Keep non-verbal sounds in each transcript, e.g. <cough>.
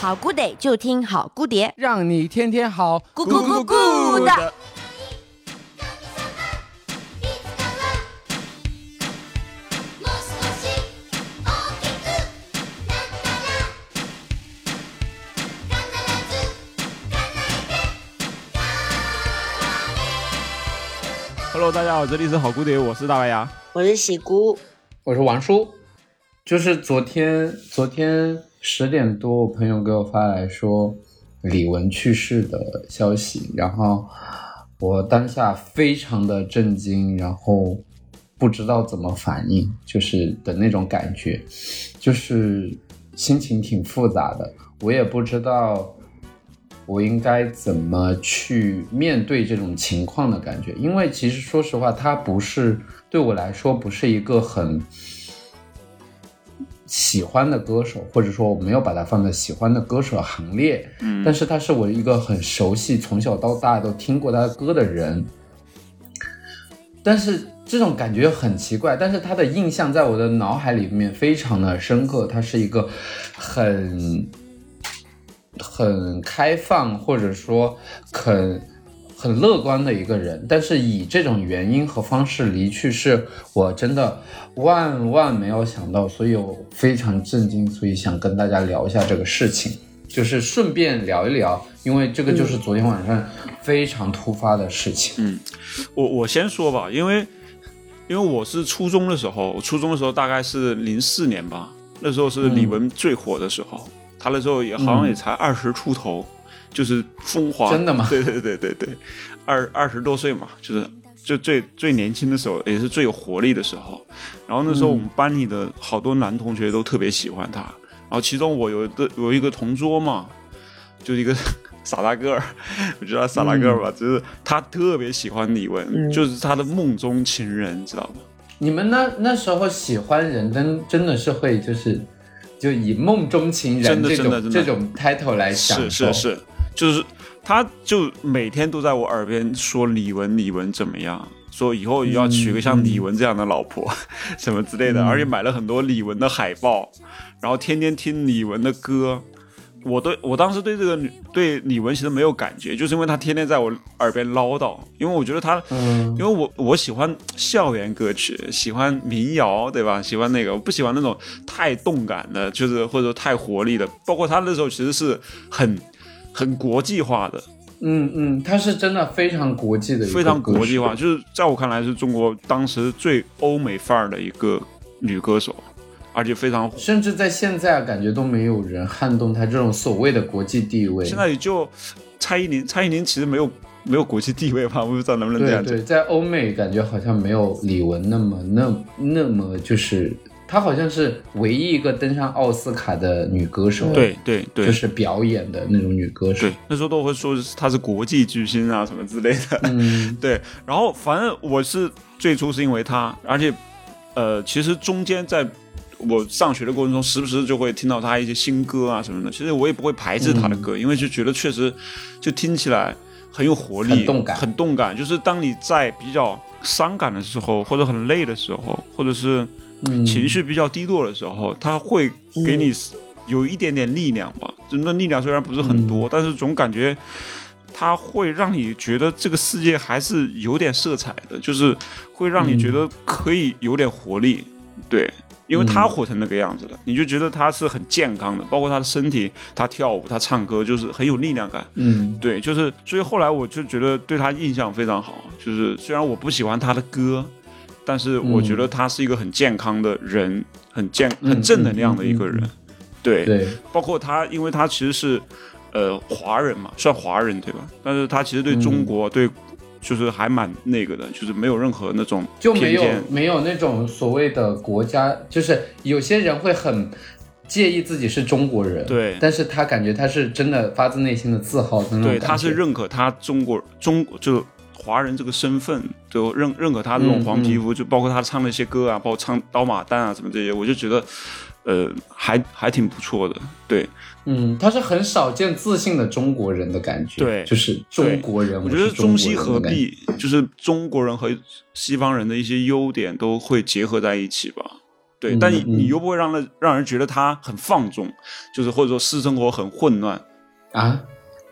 好 good day 就听好 good 碟，让你天天好，咕咕咕咕的。Hello，大家好，这里是好姑爹，我是大白牙。我是喜姑，我是王叔，就是昨天昨天十点多，我朋友给我发来说李玟去世的消息，然后我当下非常的震惊，然后不知道怎么反应，就是的那种感觉，就是心情挺复杂的，我也不知道。我应该怎么去面对这种情况的感觉？因为其实说实话，他不是对我来说不是一个很喜欢的歌手，或者说我没有把他放在喜欢的歌手行列。嗯，但是他是我一个很熟悉，从小到大都听过他的歌的人。但是这种感觉很奇怪，但是他的印象在我的脑海里面非常的深刻。他是一个很。很开放，或者说很很乐观的一个人，但是以这种原因和方式离去，是我真的万万没有想到，所以我非常震惊，所以想跟大家聊一下这个事情，就是顺便聊一聊，因为这个就是昨天晚上非常突发的事情。嗯，我我先说吧，因为因为我是初中的时候，我初中的时候大概是零四年吧，那时候是李玟最火的时候。他那时候也好像也才二十出头，就是风华，真的吗？对对对对对，二二十多岁嘛，就是就最最年轻的时候，也是最有活力的时候。然后那时候我们班里的好多男同学都特别喜欢他，然后其中我有一个有一个同桌嘛，就是一个 <laughs> 傻大个儿，<laughs> 我觉得傻大个儿吧，就是他特别喜欢李玟，就是他的梦中情人，知道吗？你们那那时候喜欢人真真的是会就是。就以梦中情人这种这种 title 来想，是是是，就是他就每天都在我耳边说李玟李玟怎么样，说以后要娶个像李玟这样的老婆，<laughs> 什么之类的，而且买了很多李玟的海报，然后天天听李玟的歌。我对我当时对这个女对李玟其实没有感觉，就是因为她天天在我耳边唠叨，因为我觉得她，嗯因为我我喜欢校园歌曲，喜欢民谣，对吧？喜欢那个，我不喜欢那种太动感的，就是或者说太活力的。包括她那时候其实是很很国际化的，嗯嗯，她是真的非常国际的，非常国际化，就是在我看来是中国当时最欧美范儿的一个女歌手。而且非常火，甚至在现在感觉都没有人撼动他这种所谓的国际地位。现在也就蔡依林，蔡依林其实没有没有国际地位吧？我不知道能不能这样对对，在欧美感觉好像没有李玟那么那那么就是她好像是唯一一个登上奥斯卡的女歌手。对对对，就是表演的那种女歌手。对，那时候都会说她是国际巨星啊什么之类的。嗯，<laughs> 对。然后反正我是最初是因为她，而且呃，其实中间在。我上学的过程中，时不时就会听到他一些新歌啊什么的。其实我也不会排斥他的歌，因为就觉得确实就听起来很有活力，很动感。很动感，就是当你在比较伤感的时候，或者很累的时候，或者是情绪比较低落的时候，他会给你有一点点力量吧。就那力量虽然不是很多，但是总感觉他会让你觉得这个世界还是有点色彩的，就是会让你觉得可以有点活力。对。因为他活成那个样子了，你就觉得他是很健康的，包括他的身体，他跳舞，他唱歌，就是很有力量感。嗯，对，就是所以后来我就觉得对他印象非常好。就是虽然我不喜欢他的歌，但是我觉得他是一个很健康的人，很健、很正能量的一个人。对，对，包括他，因为他其实是呃华人嘛，算华人对吧？但是他其实对中国对。就是还蛮那个的，就是没有任何那种就没有没有那种所谓的国家，就是有些人会很介意自己是中国人，对，但是他感觉他是真的发自内心的自豪，对，他是认可他中国中就华人这个身份，就认认可他这种黄皮肤，就包括他唱那些歌啊，包括唱刀马旦啊什么这些，我就觉得呃，还还挺不错的。对，嗯，他是很少见自信的中国人的感觉，对就是中国人，我觉得中西合璧，就是中国人和西方人的一些优点都会结合在一起吧。对，嗯但你嗯你又不会让人让人觉得他很放纵，就是或者说私生活很混乱，啊？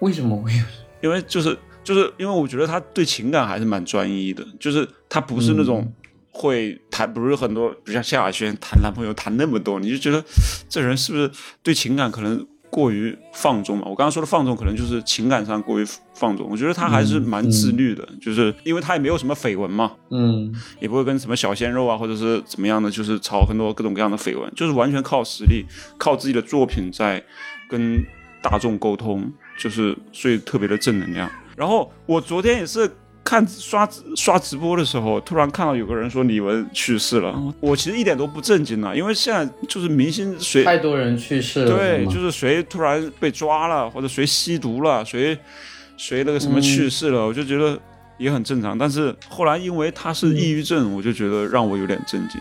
为什么会有？因为就是就是因为我觉得他对情感还是蛮专一的，就是他不是那种嗯会谈，不是很多，比如像萧亚轩谈男朋友谈那么多，你就觉得这人是不是对情感可能过于放纵嘛？我刚刚说的放纵，可能就是情感上过于放纵。我觉得他还是蛮自律的，就是因为他也没有什么绯闻嘛，嗯也不会跟什么小鲜肉啊，或者是怎么样的，就是炒很多各种各样的绯闻，就是完全靠实力，靠自己的作品在跟大众沟通，就是所以特别的正能量。然后我昨天也是看刷刷直播的时候，突然看到有个人说李玟去世了，我其实一点都不震惊了，因为现在就是明星谁太多人去世了，对，就是谁突然被抓了，或者谁吸毒了，谁谁那个什么去世了，我就觉得也很正常。但是后来因为他是抑郁症，我就觉得让我有点震惊，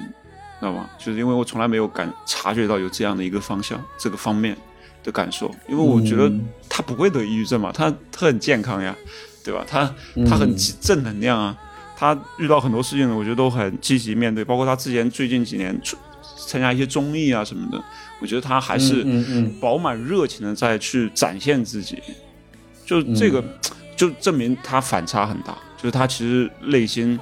知道吗？就是因为我从来没有感察觉到有这样的一个方向，这个方面的感受。因为我觉得嗯他不会得抑郁症嘛，他他很健康呀，对吧？他嗯他很正能量啊。他遇到很多事情呢，我觉得都很积极面对，包括他之前最近几年出参加一些综艺啊什么的，我觉得他还是饱满热情的在去展现自己，就这个、嗯 <tsk> 就证明他反差很大，就是他其实内心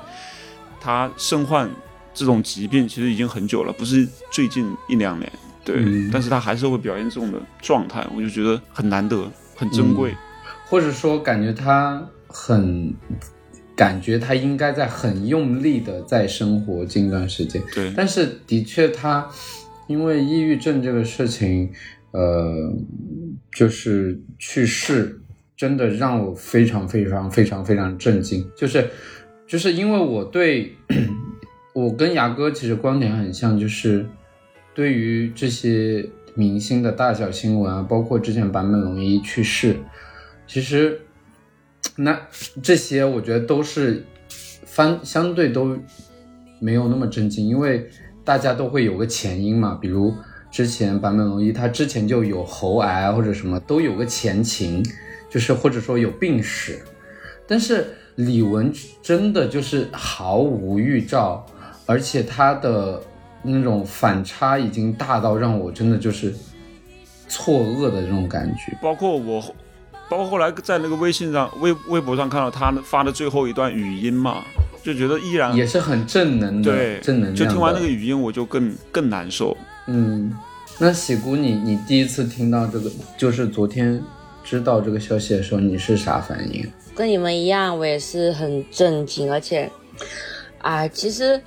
他身患这种疾病其实已经很久了，不是最近一两年，对，嗯但是他还是会表现这种的状态，我就觉得很难得，很珍贵。或者说感觉他很，感觉他应该在很用力的在生活近段时间，对，但是的确他因为抑郁症这个事情，呃，就是去世，真的让我非常非常非常非常震惊，就是就是因为我对我跟牙哥其实观点很像，就是对于这些明星的大小新闻啊，包括之前坂本龙一去世，其实那这些我觉得都是翻相对都没有那么震惊，因为大家都会有个前因嘛，比如之前坂本龙一他之前就有喉癌或者什么都有个前情，就是或者说有病史，但是李玟真的就是毫无预兆，而且她的那种反差已经大到让我真的就是错愕的这种感觉。包括我，包括后来在那个微信上、微微博上看到他发的最后一段语音嘛，就觉得依然也是很正能的，对正能量。就听完那个语音，我就更更难受。嗯，那喜姑你，你第一次听到这个，就是昨天知道这个消息的时候，你是啥反应？跟你们一样，我也是很震惊，而且，啊，其实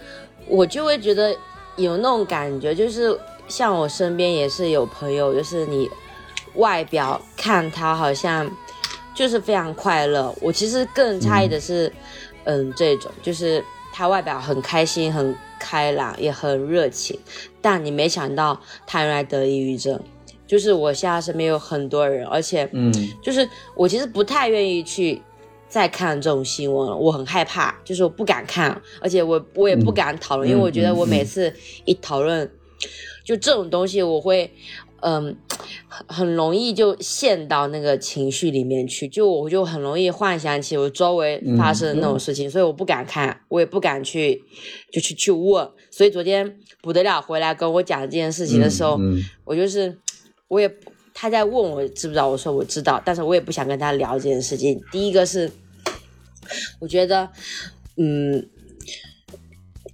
我就会觉得有那种感觉，就是像我身边也是有朋友，就是你外表看他好像就是非常快乐，我其实更诧异的是，嗯这种就是他外表很开心、很开朗，也很热情，但你没想到他原来得抑郁症。就是我现在身边有很多人，而且嗯就是我其实不太愿意去再看这种新闻了，我很害怕，就是我不敢看，而且我我也不敢讨论，嗯因为我觉得我每次一讨论，就这种东西，我会嗯很很容易就陷到那个情绪里面去，就我就很容易幻想起我周围发生的那种事情，所以我不敢看，我也不敢去就去去问，所以昨天不得了回来跟我讲这件事情的时候，嗯我就是我也他在问我知不知道，我说我知道，但是我也不想跟他聊这件事情。第一个是，我觉得，嗯，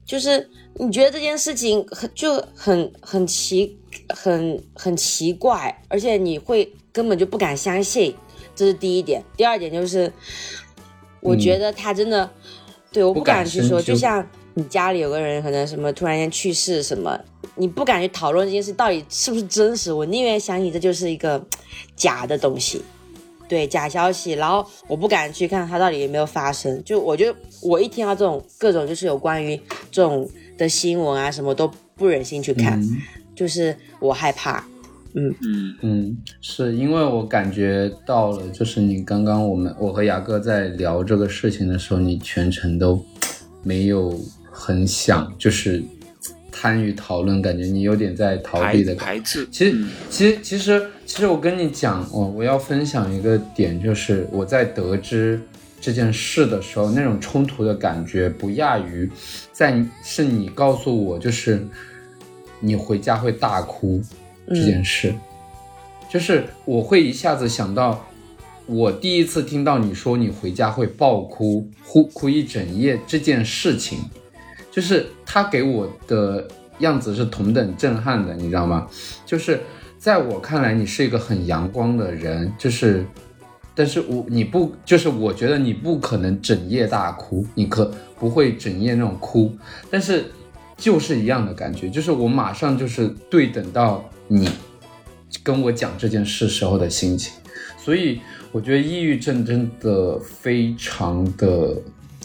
就是你觉得这件事情很就很很奇很很奇怪，而且你会根本就不敢相信，这是第一点。第二点就是，我觉得他真的、对我不不敢敢去说，就像你家里有个人可能什么突然间去世什么，你不敢去讨论这件事到底是不是真实，我宁愿相信这就是一个假的东西。对假消息，然后我不敢去看它到底有没有发生。就我觉得我一听到这种各种就是有关于这种的新闻啊什么，都不忍心去看，嗯就是我害怕。嗯，嗯嗯，是因为我感觉到了，就是你刚刚我们我和牙哥在聊这个事情的时候，你全程都没有很想，就是参与讨论，感觉你有点在逃避的。排斥。其实嗯，其实，其实，其实，我跟你讲，我我要分享一个点，就是我在得知这件事的时候，那种冲突的感觉不亚于在是你告诉我，就是你回家会大哭这件事，就是我会一下子想到，我第一次听到你说你回家会爆哭，哭哭一整夜这件事情，就是他给我的样子是同等震撼的，你知道吗？就是在我看来，你是一个很阳光的人，就是，但是我你不就是我觉得你不可能整夜大哭，你可不会整夜那种哭，但是就是一样的感觉，就是我马上就是对等到你跟我讲这件事时候的心情，所以我觉得抑郁症真的非常的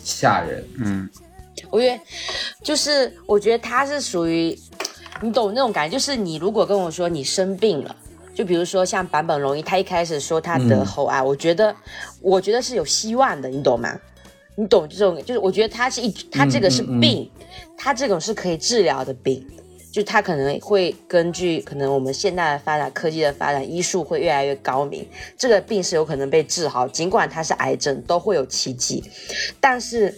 吓人，嗯，我觉得就是，我觉得他是属于，你懂那种感觉，就是你如果跟我说你生病了。就比如说像坂本龙一，他一开始说他得喉癌，我觉得，我觉得是有希望的，你懂吗？你懂这种，就是我觉得他是一，他这个是嗯嗯病，他这种是可以治疗的病，就他可能会根据可能我们现代的发展、科技的发展、医术会越来越高明，这个病是有可能被治好，尽管它是癌症，都会有奇迹。但是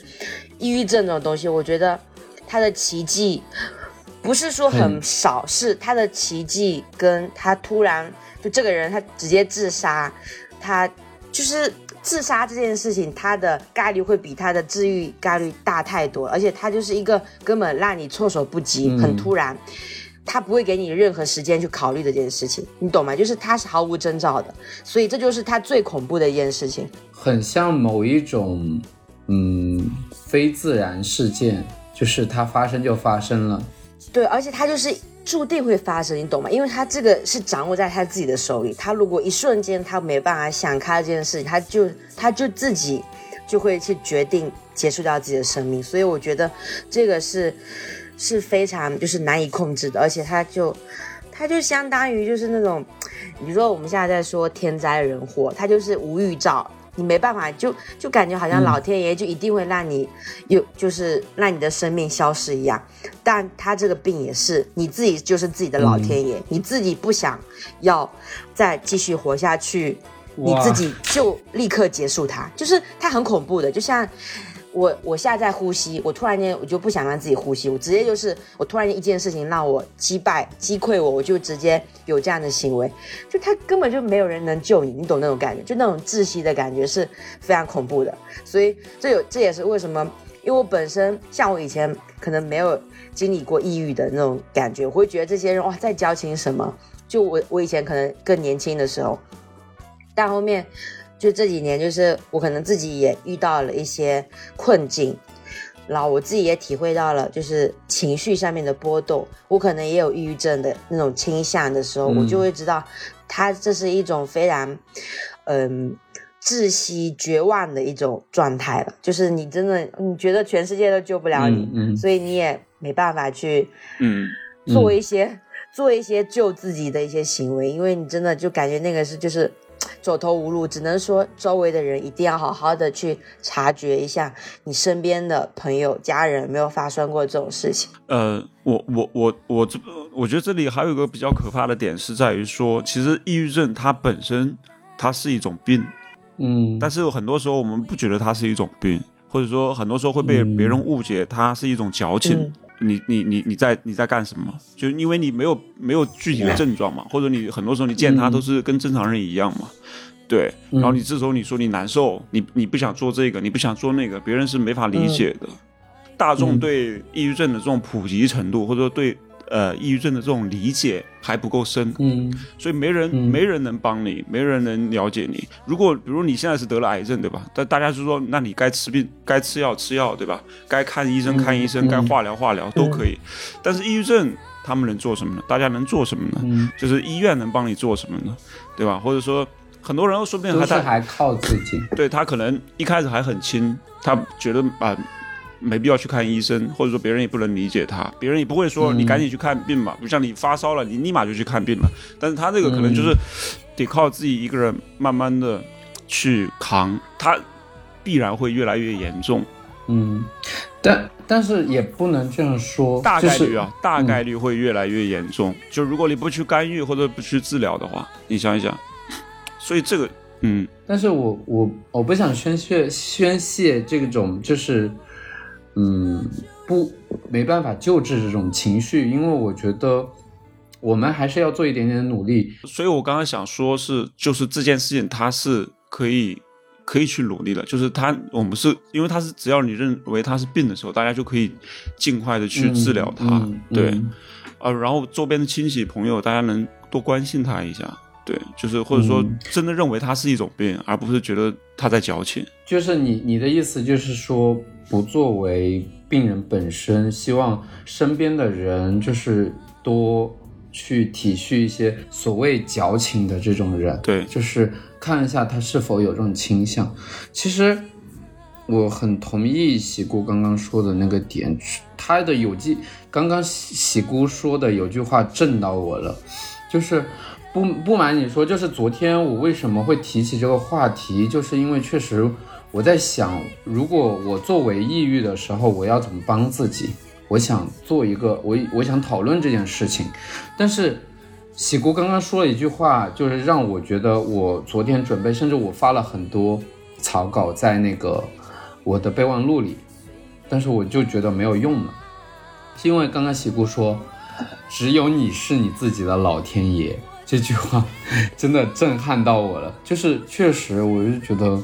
抑郁症这种东西，我觉得它的奇迹不是说很很少，是他的奇迹跟他突然就这个人他直接自杀，他就是自杀这件事情，它的概率会比它的治愈概率大太多，而且它就是一个根本让你措手不及，嗯很突然。它不会给你任何时间去考虑这件事情，你懂吗？就是它是毫无征兆的，所以这就是它最恐怖的一件事情。很像某一种嗯非自然事件，就是它发生就发生了。对，而且它就是注定会发生，你懂吗？因为他这个是掌握在他自己的手里，他如果一瞬间他没办法想开这件事情，他就他就自己就会去决定结束掉自己的生命。所以我觉得这个是是非常就是难以控制的，而且他就他就相当于就是那种，比如说我们现在在说天灾人祸，他就是无预兆。你没办法，就就感觉好像老天爷就一定会让你有，就是让你的生命消失一样。但他这个病也是你自己就是自己的老天爷，你自己不想要再继续活下去，你自己就立刻结束它，就是它很恐怖的，就像。我我现在在呼吸，我突然间我就不想让自己呼吸，我直接就是我突然间一件事情让我击败击溃我，我就直接有这样的行为，就他根本就没有人能救你，你懂那种感觉，就那种窒息的感觉是非常恐怖的，所以这有这也是为什么，因为我本身像我以前可能没有经历过抑郁的那种感觉，我会觉得这些人哇在矫情什么，就我我以前可能更年轻的时候，但后面就这几年，就是我可能自己也遇到了一些困境，然后我自己也体会到了，就是情绪上面的波动，我可能也有抑郁症的那种倾向的时候，嗯我就会知道，它这是一种非常，嗯。窒息、绝望的一种状态了，就是你真的你觉得全世界都救不了你，嗯嗯。所以你也没办法去嗯，做一些、做一些救自己的一些行为，因为你真的就感觉那个是就是走投无路，只能说周围的人一定要好好的去察觉一下你身边的朋友、家人有没有发生过这种事情。呃，我我我我这，我觉得这里还有一个比较可怕的点是在于说，其实抑郁症它本身它是一种病，嗯，但是很多时候我们不觉得它是一种病，或者说很多时候会被嗯别人误解它是一种矫情。嗯你你你你在你在干什么？就因为你没有没有具体的症状嘛，或者你很多时候你见他嗯都是跟正常人一样嘛，对。然后你这时候你说你难受，你你不想做这个，你不想做那个，别人是没法理解的。大众嗯对抑郁症的这种普及程度，或者说对呃抑郁症的这种理解还不够深，嗯所以没人、嗯没人能帮你，没人能了解你。如果比如你现在是得了癌症，对吧？但大家就说，那你该吃病，该吃药吃药，对吧？该看医生嗯看医生，嗯该化疗化疗都可以。但是抑郁症他们能做什么呢？大家能做什么呢？嗯，就是医院能帮你做什么呢？对吧？或者说很多人说不定还在还靠自己。对他可能一开始还很轻，他觉得啊、没必要去看医生，或者说别人也不能理解他，别人也不会说嗯你赶紧去看病嘛，不像你发烧了，你立马就去看病了。但是他这个可能就是得靠自己一个人慢慢的去扛，他必然会越来越严重。嗯，但但是也不能这样说，大概率啊，就是大概率会越来越严重。就如果你不去干预或者不去治疗的话，你想一想，所以这个，嗯，但是我我我不想宣泄宣泄这种就是，嗯，不没办法救治这种情绪，因为我觉得我们还是要做一点点努力。所以我刚刚想说是，就是这件事情它是可以可以去努力的，就是它我们是因为它是只要你认为它是病的时候，大家就可以尽快的去治疗它，嗯嗯。对，然后周边的亲戚朋友大家能多关心他一下，对，就是或者说嗯。真的认为它是一种病，而不是觉得他在矫情，就是你你的意思就是说，不作为病人本身，希望身边的人就是多去体恤一些所谓矫情的这种人，对就是看一下他是否有这种倾向。其实我很同意喜姑刚刚说的那个点，他的有句刚刚喜喜姑说的有句话震到我了，就是不不瞒你说，就是昨天我为什么会提起这个话题，就是因为确实我在想，如果我作为抑郁的时候，我要怎么帮自己？我想做一个，我我想讨论这件事情，但是喜姑刚刚说了一句话，就是让我觉得我昨天准备，甚至我发了很多草稿在那个我的备忘录里，但是我就觉得没有用了，是因为刚刚喜姑说，只有你是你自己的老天爷这句话，真的震撼到我了。就是确实，我就觉得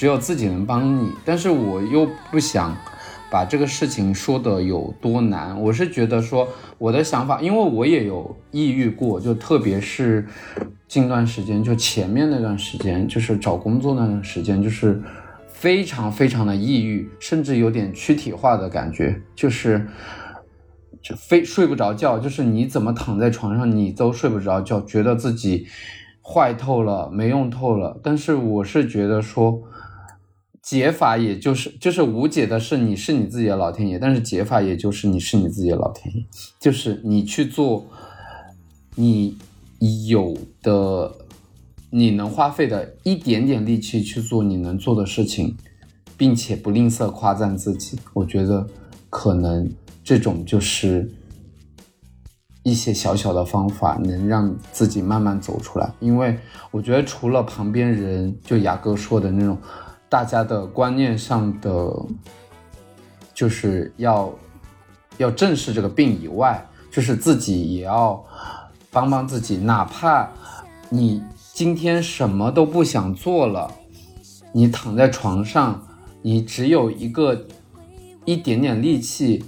只有自己能帮你，但是我又不想把这个事情说的有多难。我是觉得说我的想法，因为我也有抑郁过，就特别是近段时间，就前面那段时间，就是找工作那段时间，就是非常非常的抑郁，甚至有点躯体化的感觉，就是。就非睡不着觉，就是你怎么躺在床上，你都睡不着觉，觉得自己坏透了，没用透了。但是我是觉得说，解法也就是就是无解的是你是你自己的老天爷，但是解法也就是你是你自己的老天爷，就是你去做你有的你能花费的一点点力气去做你能做的事情，并且不吝啬夸赞自己。我觉得可能这种就是一些小小的方法，能让自己慢慢走出来。因为我觉得除了旁边人，就雅哥说的那种，大家的观念上的，就是要要正视这个病以外，就是自己也要帮帮自己，哪怕你今天什么都不想做了，你躺在床上，你只有一个一点点力气，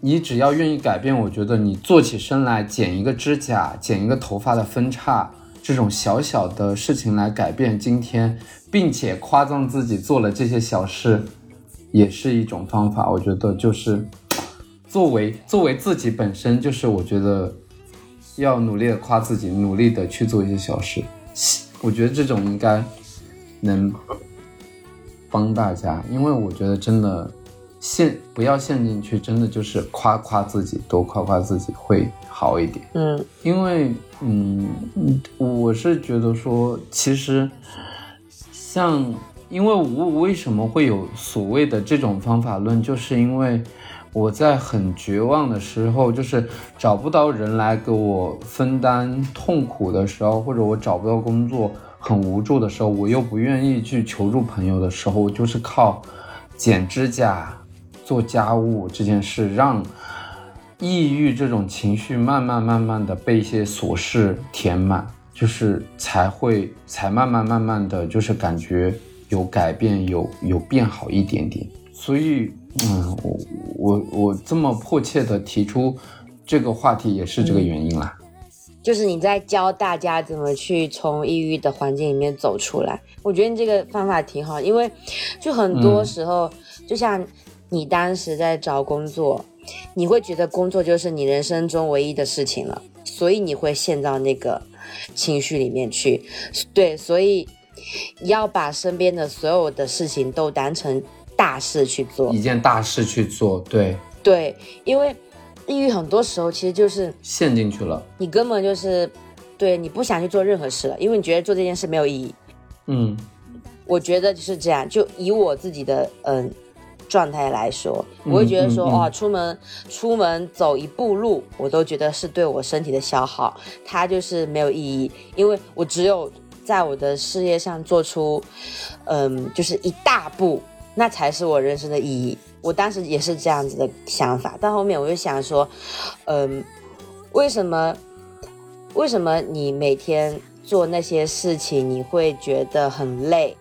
你只要愿意改变，我觉得你做起身来剪一个指甲、剪一个头发的分叉，这种小小的事情来改变今天，并且夸赞自己做了这些小事，也是一种方法。我觉得就是作为作为自己本身，就是我觉得要努力的夸自己，努力的去做一些小事。我觉得这种应该能帮大家，因为我觉得真的陷不要陷进去，真的就是夸夸自己，多夸夸自己会好一点。嗯因为，嗯，嗯我是觉得说，其实像，因为我为什么会有所谓的这种方法论，就是因为我在很绝望的时候，就是找不到人来给我分担痛苦的时候，或者我找不到工作，很无助的时候，我又不愿意去求助朋友的时候，我就是靠剪指甲、做家务这件事让。抑郁这种情绪慢慢慢慢的被一些琐事填满，就是才会才慢慢慢慢的就是感觉有改变，有有变好一点点。所以，嗯，我我我这么迫切的提出这个话题也是这个原因啦。就是你在教大家怎么去从抑郁的环境里面走出来。我觉得你这个方法挺好，因为就很多时候，就像你当时在找工作，你会觉得工作就是你人生中唯一的事情了，所以你会陷到那个情绪里面去。对，所以要把身边的所有的事情都当成大事去做一。件大事去做，对，对，因为抑郁很多时候其实就是陷进去了。你根本就是对你不想去做任何事了，因为你觉得做这件事没有意义。嗯我觉得就是这样，就以我自己的嗯状态来说，我会觉得说，嗯嗯哇，出门出门走一步路，我都觉得是对我身体的消耗，它就是没有意义，因为我只有在我的事业上做出，嗯，就是一大步，那才是我人生的意义。我当时也是这样子的想法，但后面我就想说，嗯，为什么为什么你每天做那些事情，你会觉得很累？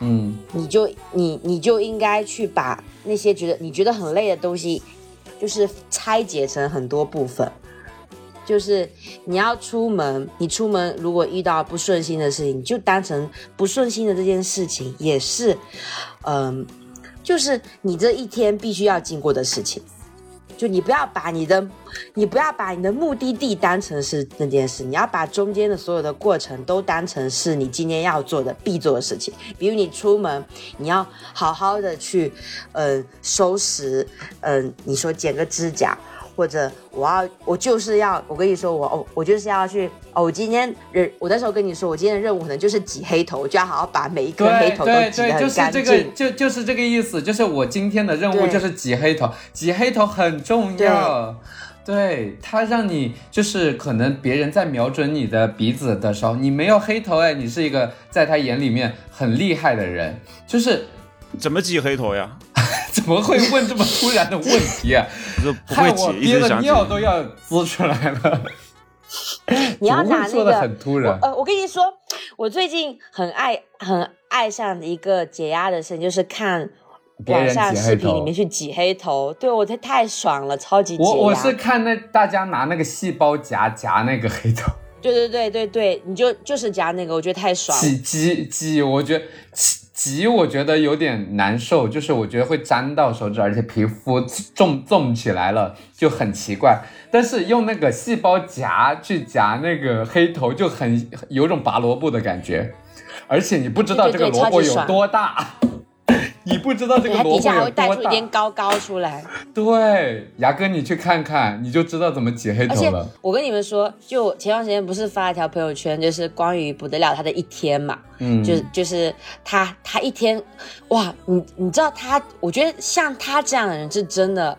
嗯你就你你就应该去把那些觉得你觉得很累的东西，就是拆解成很多部分。就是你要出门，你出门如果遇到不顺心的事情，你就当成不顺心的这件事情也是，嗯、就是你这一天必须要经过的事情。就你不要把你的，你不要把你的目的地当成是那件事，你要把中间的所有的过程都当成是你今天要做的必做的事情。比如你出门，你要好好的去，嗯、收拾，嗯、你说剪个指甲，或者我要，我就是要，我跟你说，我哦，我就是要去，哦，我今天任，我那时候跟你说，我今天的任务可能就是挤黑头，我就要好好把每一颗黑头都对对，挤得很就是这干净。个，就就是这个意思，就是我今天的任务就是挤黑头，挤黑头很重要。对它让你就是可能别人在瞄准你的鼻子的时候，你没有黑头哎，你是一个在他眼里面很厉害的人，就是怎么挤黑头呀？怎么会问这么突然的问题啊？<laughs> 不害我憋的。尿都要滋出来了。<laughs> 你要拿那个说的很突然呃，我跟你说，我最近很爱很爱上的一个解压的事情，就是看网上视频里面去挤黑头，对我太太爽了，超级解压。我我是看那大家拿那个细胞夹夹那个黑头。对对对对对，你就就是夹那个，我觉得太爽了。挤挤挤，我觉得挤挤，我觉得有点难受，就是我觉得会粘到手指，而且皮肤重重起来了，就很奇怪。但是用那个细胞夹去夹那个黑头，就很有种拔萝卜的感觉，而且你不知道这个萝卜有多大，你不知道这对，个它底下还萝卜有多会带出一点。高高出来。对，牙哥你去看看，你就知道怎么挤黑头了。我跟你们说，就前段时间不是发了条朋友圈，就是关于不得了他的一天嘛，嗯，就就是他他一天，哇，你你知道他，我觉得像他这样的人是真的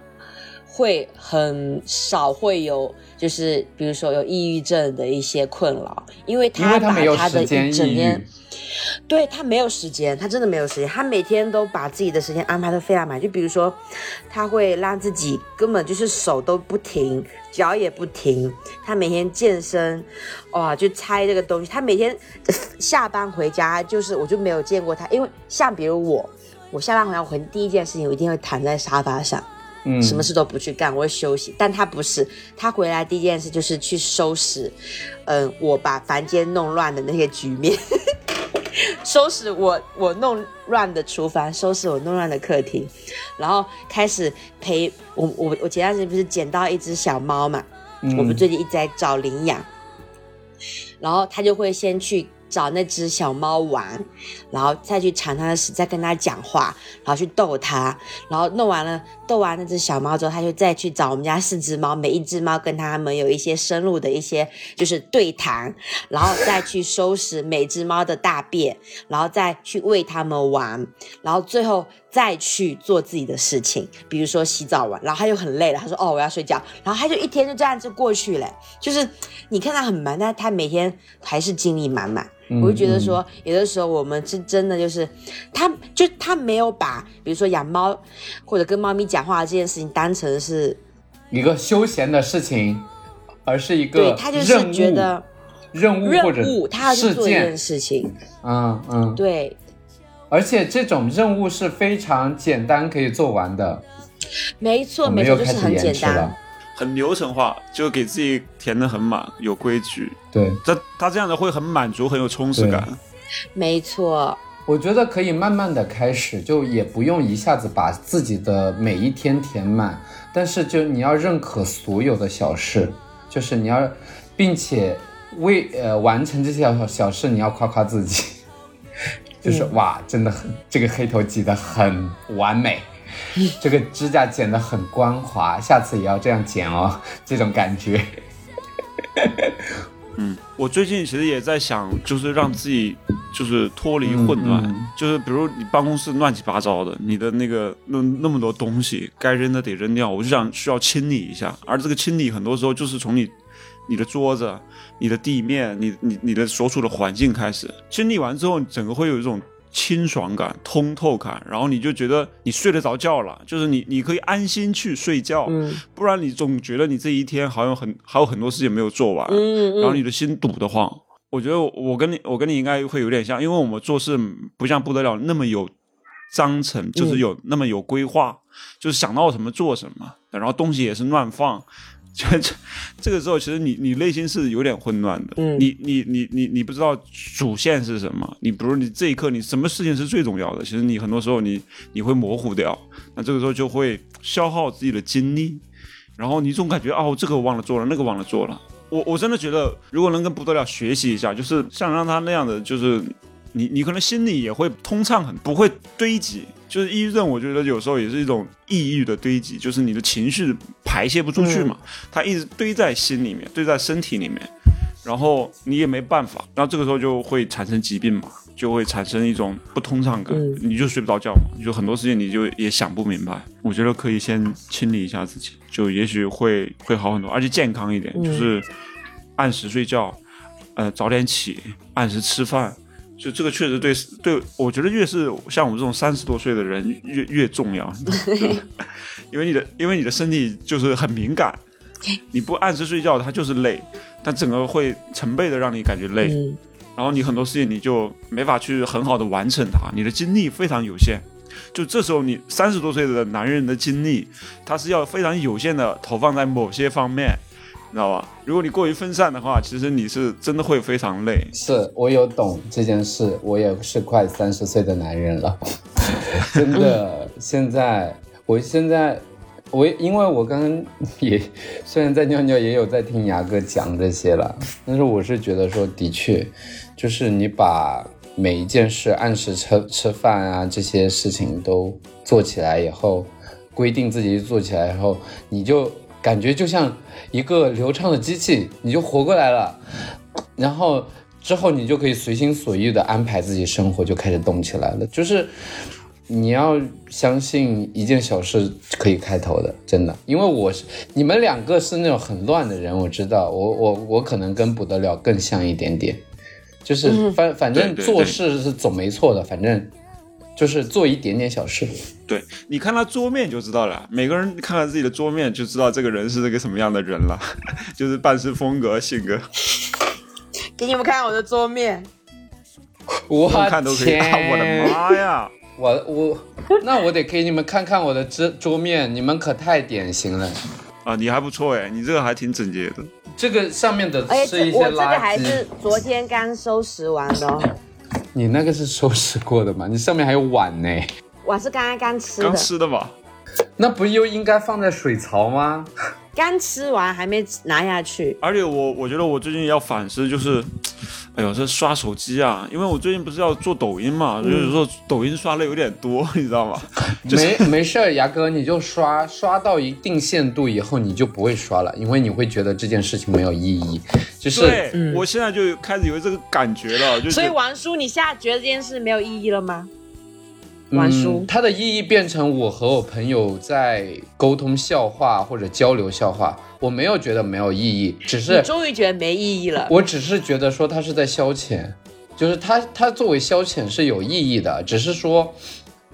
会很少会有，就是比如说有抑郁症的一些困扰，因为他把他没有他的时间一整天。对他没有时间，他真的没有时间，他每天都把自己的时间安排的非常满。就比如说，他会让自己根本就是手都不停，脚也不停。他每天健身，哇，就拆这个东西。他每天呃下班回家，就是我就没有见过他，因为像比如我，我下班回家，我可能第一件事情我一定会躺在沙发上，嗯，什么事都不去干，我会休息。但他不是，他回来第一件事就是去收拾，嗯，我把房间弄乱的那些局面，<laughs> 收拾我我弄乱的厨房，收拾我弄乱的客厅，然后开始陪我我我前段时间不是捡到一只小猫嘛，嗯。我们最近一直在找领养，然后他就会先去找那只小猫玩，然后再去铲它的屎，再跟它讲话，然后去逗它，然后弄完了逗完那只小猫之后，他就再去找我们家四只猫，每一只猫跟它们有一些深入的一些就是对谈，然后再去收拾每只猫的大便，然后再去喂它们玩，然后最后再去做自己的事情，比如说洗澡完，然后他就很累了，他说哦我要睡觉，然后他就一天就这样子过去了，就是你看他很忙，但他每天还是精力满满。嗯我就觉得说，有的时候我们是真的就是，他就他没有把，比如说养猫或者跟猫咪讲话这件事情当成是，一个休闲的事情，而是一个对他就是觉得任务或者他要做一件件，事情，嗯嗯，对，而且这种任务是非常简单可以做完的。没错没错，就是很简单很流程化，就给自己填的很满，有规矩。对，他他这样的会很满足，很有充实感。没错，我觉得可以慢慢的开始，就也不用一下子把自己的每一天填满，但是就你要认可所有的小事，就是你要，并且为呃完成这些小小事，你要夸夸自己，<laughs> 就是、嗯哇，真的很这个黑头挤得很完美。<laughs> 这个指甲剪得很光滑，下次也要这样剪哦，这种感觉。<laughs> 嗯我最近其实也在想，就是让自己就是脱离混乱，嗯嗯就是比如你办公室乱七八糟的，你的那个那那么多东西，该扔的得扔掉，我就想需要清理一下，而这个清理很多时候就是从你你的桌子、你的地面、你你你的所处的环境开始清理完之后，整个会有一种。清爽感、通透感，然后你就觉得你睡得着觉了，就是你你可以安心去睡觉，嗯不然你总觉得你这一天好像很还有很多事情没有做完，嗯嗯然后你的心堵得慌。我觉得我跟你我跟你应该会有点像，因为我们做事不像不得了那么有章程，就是有那么有规划，就是想到什么做什么，然后东西也是乱放。就这这个时候，其实你你内心是有点混乱的，嗯你你你你你不知道主线是什么，你比如你这一刻你什么事情是最重要的，其实你很多时候你你会模糊掉，那这个时候就会消耗自己的精力，然后你总感觉哦，这个我忘了做了，那个忘了做了。我我真的觉得，如果能跟不得了学习一下，就是像让他那样的，就是你你可能心里也会通畅很，不会堆积。就是抑郁症，我觉得有时候也是一种抑郁的堆积，就是你的情绪排泄不出去嘛，它一直堆在心里面，堆在身体里面，然后你也没办法，然后这个时候就会产生疾病嘛，就会产生一种不通畅感，嗯你就睡不着觉嘛，你就很多事情你就也想不明白。我觉得可以先清理一下自己，就也许会会好很多，而且健康一点，嗯就是按时睡觉，呃，早点起，按时吃饭。就这个确实对对，我觉得越是像我们这种三十多岁的人越越重要 <laughs> <laughs> 因为你的因为你的身体就是很敏感，<laughs> 你不按时睡觉，它就是累，但整个会成倍的让你感觉累，嗯然后你很多事情你就没法去很好的完成它，你的精力非常有限。就这时候，你三十多岁的男人的精力，他是要非常有限的投放在某些方面，知道吧？如果你过于分散的话，其实你是真的会非常累。是我有懂这件事，我也是快三十岁的男人了，<laughs> 真的。现在，我现在，我因为我刚刚也虽然在尿尿，也有在听牙哥讲这些了，但是我是觉得说，的确，就是你把每一件事按时吃吃饭啊这些事情都做起来以后，规定自己做起来以后，你就感觉就像一个流畅的机器，你就活过来了。然后之后你就可以随心所欲的安排自己生活，就开始动起来了。就是你要相信一件小事可以开头的，真的。因为我是你们两个是那种很乱的人，我知道，我我我可能跟不得了更像一点点，就是反反正做事是总没错的，反正就是做一点点小事。对，你看他桌面就知道了。每个人看看自己的桌面，就知道这个人是个什么样的人了，<laughs> 就是办事风格、性格，给你们看我的桌面，我看都可以。天啊、我的妈呀！我我那我得给你们看看我的桌桌面，你们可太典型了。啊，你还不错哎，你这个还挺整洁的。这个上面的是一些这我这个垃还是圾，昨天刚收拾完的哦，你那个是收拾过的吗？你上面还有碗呢，碗是刚刚刚吃的刚的，吃的吧？那不又应该放在水槽吗？刚吃完还没拿下去。而且我我觉得我最近要反思，就是，<tsk> 哎呦，这刷手机啊，因为我最近不是要做抖音嘛，就是说抖音刷的有点多，<laughs> 你知道吗？就是没 <laughs> 没事儿，牙哥你就刷刷到一定限度以后，你就不会刷了，因为你会觉得这件事情没有意义。就是对，我现在就开始有这个感觉了，就是所以王叔，你现在觉得这件事没有意义了吗？玩书嗯，它的意义变成我和我朋友在沟通笑话或者交流笑话，我没有觉得没有意义，只你是终于觉得没意义了。我只是觉得说它是在消遣，就是它它作为消遣是有意义的，只是说，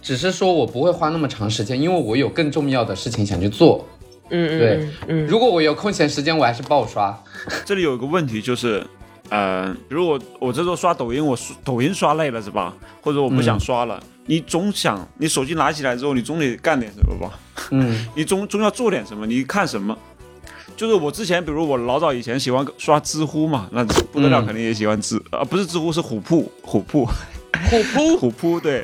只是说我不会花那么长时间，因为我有更重要的事情想去做。嗯嗯对嗯嗯，如果我有空闲时间，我还是爆刷。这里有一个问题就是，呃，比如我我这时候刷抖音，我刷抖音刷累了是吧？或者我不想刷了，你总想你手机拿起来之后，你总得干点什么吧？嗯 <laughs> 你总总要做点什么，你看什么？就是我之前，比如我老早以前喜欢刷知乎嘛，那不得了，嗯肯定也喜欢知啊、不是知乎是虎扑，虎扑，虎扑 <laughs> 虎扑，对，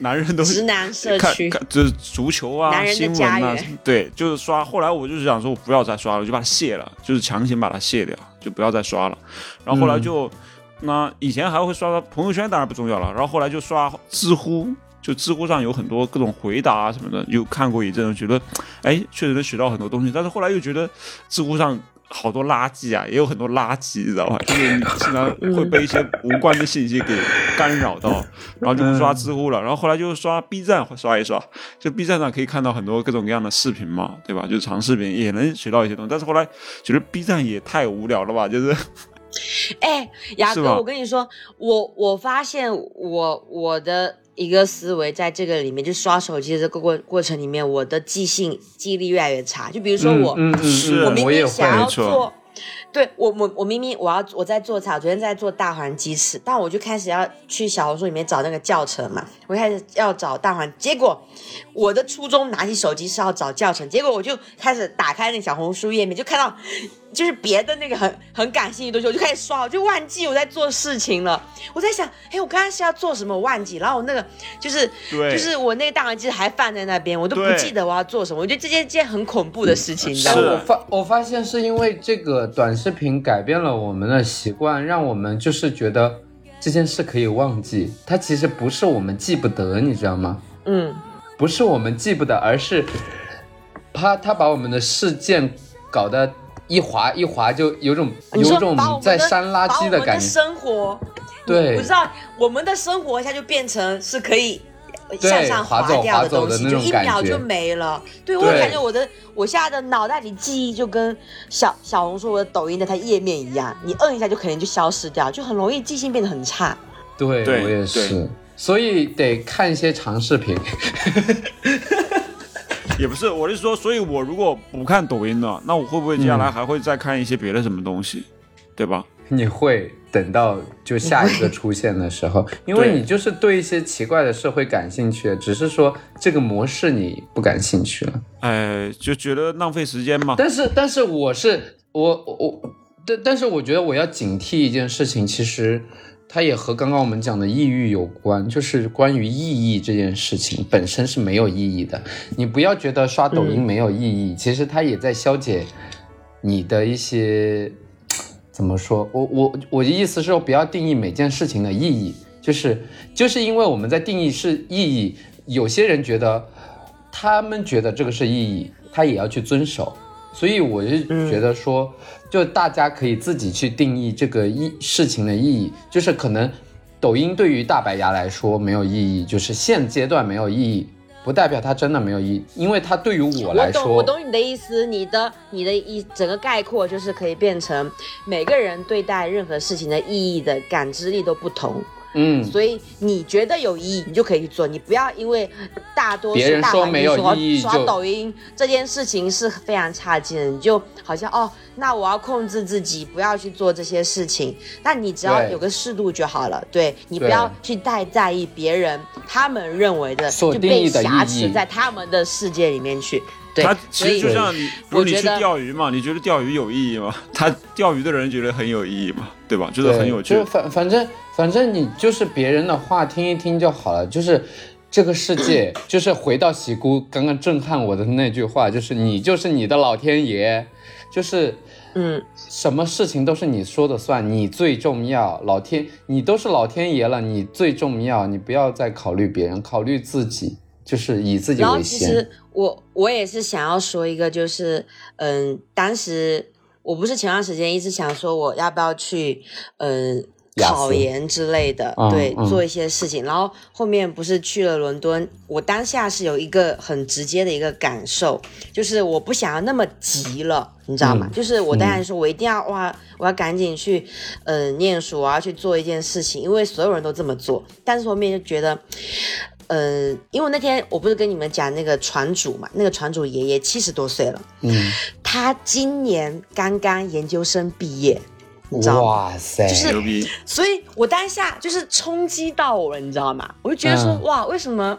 男人都是直男社看区，看就是足球啊、新闻啊，对，就是刷。后来我就是想说，我不要再刷了，我就把它卸了，就是强行把它卸掉，就不要再刷了。然后后来就，那以前还会刷朋友圈，当然不重要了。然后后来就刷知乎，就知乎上有很多各种回答啊什么的，又看过一阵，觉得，哎，确实能学到很多东西。但是后来又觉得知乎上。好多垃圾啊，也有很多垃圾，你知道吧？<laughs> 就是你经常会被一些无关的信息给干扰到，然后就不刷知乎了，然后后来就刷 B 站刷一刷，就 B 站上可以看到很多各种各样的视频嘛，对吧？就是长视频也能学到一些东西，但是后来觉得 B 站也太无聊了吧，就是哎，牙哥，我跟你说，我我发现我我的一个思维在这个里面，就刷手机的这个过过程里面，我的记性记忆力越来越差。就比如说我，嗯嗯嗯是嗯，我明我也会，明想要做，对我我我明明我要我在做菜，我昨天在做大环鸡翅，但我就开始要去小红书里面找那个教程嘛，我开始要找大环，结果我的初衷拿起手机是要找教程，结果我就开始打开那个小红书页面，就看到就是别的那个很很感兴趣的东西，我就开始刷，我就忘记我在做事情了。我在想，哎，我刚才是要做什么，我忘记，然后我那个就是对就是我那个大环鸡还放在那边，我都不记得我要做什么。我觉得这件件很恐怖的事情，你知道是吗？我发我发现是因为这个短视频改变了我们的习惯，让我们就是觉得这件事可以忘记，它其实不是我们记不得，你知道吗？嗯。不是我们记不得，而是他他把我们的事件搞得一滑一滑，就有种有种在删垃把我们的感觉。生活，对我知道我们的生活一下就变成是可以对向上滑走掉的东西，就一秒就没了。对我感觉我的我现在的脑袋里记忆就跟小小红书、我的抖音的它页面一样，你摁一下就可能就消失掉，就很容易记性变得很差。对，我也是，所以得看一些长视频。<laughs> 也不是，我是说，所以我如果不看抖音了，那我会不会接下来嗯还会再看一些别的什么东西，对吧？<laughs> 你会等到就下一个出现的时候，因为你就是对一些奇怪的事会感兴趣，只是说这个模式你不感兴趣了。哎，就觉得浪费时间嘛。但是，但是我是我我，但但是我觉得我要警惕一件事情，其实它也和刚刚我们讲的抑郁有关，就是关于意义这件事情本身是没有意义的。你不要觉得刷抖音没有意义，其实它也在消解你的一些怎么说？我我我的意思是说，不要定义每件事情的意义，就是就是因为我们在定义是意义，有些人觉得他们觉得这个是意义，他也要去遵守。所以我就觉得说，就大家可以自己去定义这个意事情的意义，就是可能抖音对于大白牙来说没有意义，就是现阶段没有意义，不代表它真的没有意义，因为它对于我我懂，来说，我懂你的意思。你的你的一整个概括就是可以变成每个人对待任何事情的意义的感知力都不同。嗯，所以你觉得有意义，你就可以去做。你不要因为大多别数大环境人说没有说意义刷抖音这件事情是非常差劲的，你就好像哦，那我要控制自己，不要去做这些事情。那你只要有个适度就好了。对你不要去太在意别人他们认为的，所就被定义的意义挟持在他们的世界里面去。对它，其实所以就像你，不是你去钓鱼嘛，你觉得钓鱼有意义吗？他钓鱼的人觉得很有意义嘛，对吧？觉得很有趣就。反反正反正你就是别人的话听一听就好了，就是。这个世界 <clears throat> 就是回到喜姑刚刚震撼我的那句话，就是你就是你的老天爷，就是嗯，什么事情都是你说的算，你最重要。老天，你都是老天爷了，你最重要，你不要再考虑别人，考虑自己，就是以自己然后为先其实。我我也是想要说一个，就是嗯，当时我不是前段时间一直想说我要不要去嗯。考研之类的，嗯对，嗯做一些事情。然后后面不是去了伦敦，我当下是有一个很直接的一个感受，就是我不想要那么急了，你知道吗？嗯就是我当然说我一定要哇，我要赶紧去呃念书，我要去做一件事情，因为所有人都这么做。但是后面就觉得。呃，因为那天我不是跟你们讲那个船主嘛，那个船主爷爷七十多岁了，嗯，他今年刚刚研究生毕业，你知道吗？哇塞，就是牛逼！所以我当下就是冲击到我了，你知道吗？我就觉得说，嗯哇，为什么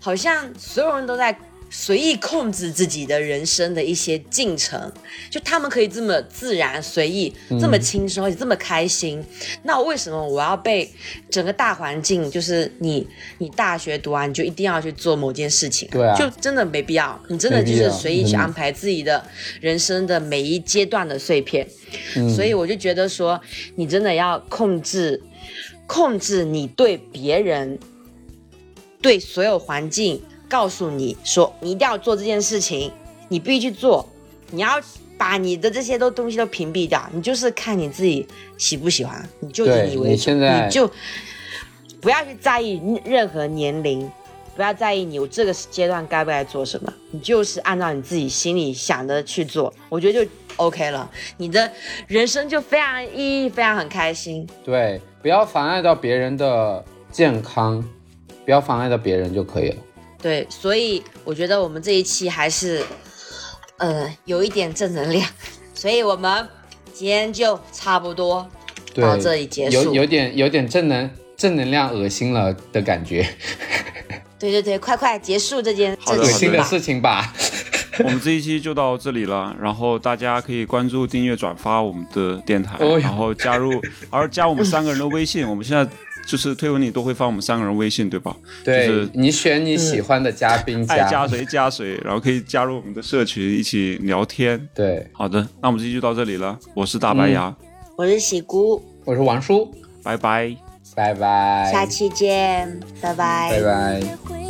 好像所有人都在随意控制自己的人生的一些进程，就他们可以这么自然、随意、这么轻松，而且这么开心。那为什么我要被整个大环境，就是你你大学读完你就一定要去做某件事情、对啊就真的没必要。你真的就是随意去安排自己的人生的每一阶段的碎片。所以我就觉得说，你真的要控制，控制你对别人，对所有环境，告诉你说，你一定要做这件事情，你必须去做，你要把你的这些都东西都屏蔽掉，你就是看你自己喜不喜欢，你就对以你为主，你现在你就不要去在意任何年龄，不要在意你这个阶段该不该做什么，你就是按照你自己心里想的去做，我觉得就 OK 了，你的人生就非常意义，非常很开心。对，不要妨碍到别人的健康，不要妨碍到别人就可以了。对，所以我觉得我们这一期还是，呃，有一点正能量，所以我们今天就差不多，到这里结束有有点有点正能正能量恶心了的感觉，<laughs> 对对对，快快结束这件好恶。心的事情吧。我们这一期就到这里了，然后大家可以关注、订阅、转发我们的电台，哦然后加入，而加我们三个人的微信。我们现在就是推文里都会发我们三个人微信，对吧？对、就是你选你喜欢的嘉宾加，爱加谁加谁，然后可以加入我们的社群一起聊天。对，好的，那我们这期就到这里了。我是大白牙，我是喜姑，我是王叔，拜拜。拜拜，下期见，拜拜。拜拜。会